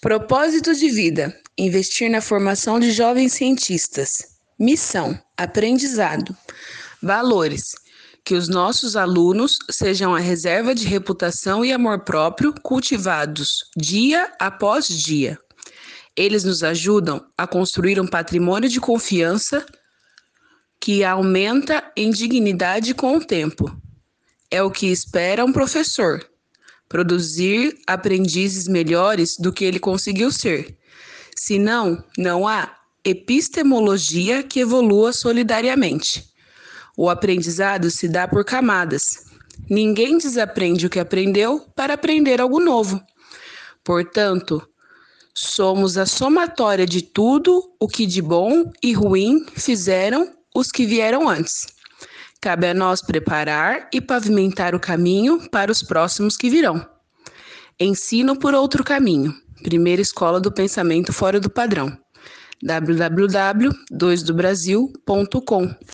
Propósito de vida: investir na formação de jovens cientistas. Missão: aprendizado. Valores: que os nossos alunos sejam a reserva de reputação e amor próprio cultivados dia após dia. Eles nos ajudam a construir um patrimônio de confiança que aumenta em dignidade com o tempo. É o que espera um professor: produzir aprendizes melhores do que ele conseguiu ser. Senão, não há epistemologia que evolua solidariamente. O aprendizado se dá por camadas. Ninguém desaprende o que aprendeu para aprender algo novo. Portanto, somos a somatória de tudo o que de bom e ruim fizeram os que vieram antes. Cabe a nós preparar e pavimentar o caminho para os próximos que virão. Ensino por outro caminho. Primeira Escola do Pensamento Fora do Padrão. www.2dobrasil.com